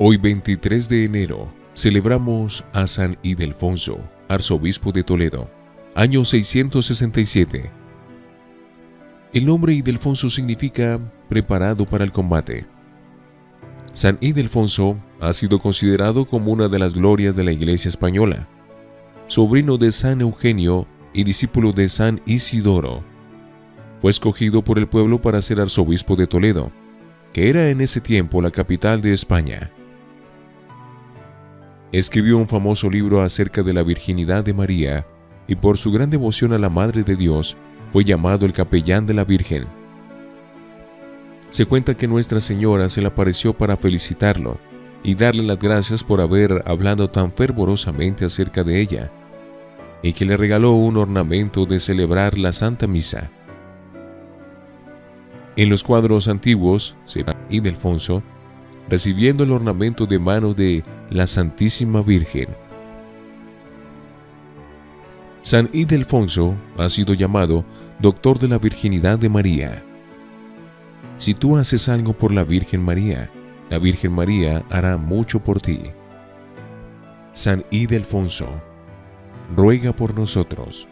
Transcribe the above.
Hoy 23 de enero celebramos a San Ildefonso, arzobispo de Toledo, año 667. El nombre Ildefonso significa preparado para el combate. San Ildefonso ha sido considerado como una de las glorias de la Iglesia española, sobrino de San Eugenio y discípulo de San Isidoro. Fue escogido por el pueblo para ser arzobispo de Toledo, que era en ese tiempo la capital de España. Escribió un famoso libro acerca de la virginidad de María y por su gran devoción a la Madre de Dios fue llamado el capellán de la Virgen. Se cuenta que Nuestra Señora se le apareció para felicitarlo y darle las gracias por haber hablado tan fervorosamente acerca de ella, y que le regaló un ornamento de celebrar la Santa Misa. En los cuadros antiguos, se y Delfonso, recibiendo el ornamento de mano de la Santísima Virgen. San Ildefonso ha sido llamado Doctor de la Virginidad de María. Si tú haces algo por la Virgen María, la Virgen María hará mucho por ti. San Ildefonso, ruega por nosotros.